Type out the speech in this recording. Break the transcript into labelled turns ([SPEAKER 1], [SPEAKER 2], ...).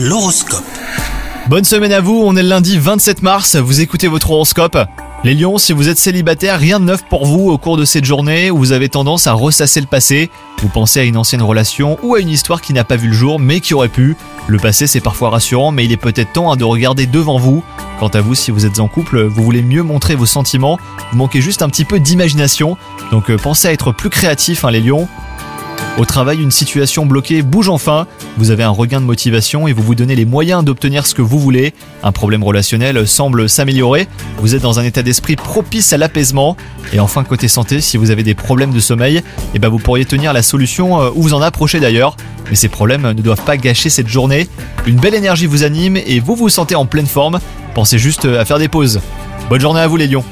[SPEAKER 1] L'horoscope.
[SPEAKER 2] Bonne semaine à vous, on est le lundi 27 mars, vous écoutez votre horoscope. Les lions, si vous êtes célibataire, rien de neuf pour vous au cours de cette journée vous avez tendance à ressasser le passé. Vous pensez à une ancienne relation ou à une histoire qui n'a pas vu le jour mais qui aurait pu. Le passé c'est parfois rassurant mais il est peut-être temps hein, de regarder devant vous. Quant à vous, si vous êtes en couple, vous voulez mieux montrer vos sentiments, vous manquez juste un petit peu d'imagination. Donc euh, pensez à être plus créatif hein, les lions. Au travail, une situation bloquée bouge enfin, vous avez un regain de motivation et vous vous donnez les moyens d'obtenir ce que vous voulez. Un problème relationnel semble s'améliorer, vous êtes dans un état d'esprit propice à l'apaisement. Et enfin, côté santé, si vous avez des problèmes de sommeil, eh ben vous pourriez tenir la solution euh, ou vous en approcher d'ailleurs. Mais ces problèmes ne doivent pas gâcher cette journée. Une belle énergie vous anime et vous vous sentez en pleine forme. Pensez juste à faire des pauses. Bonne journée à vous les lions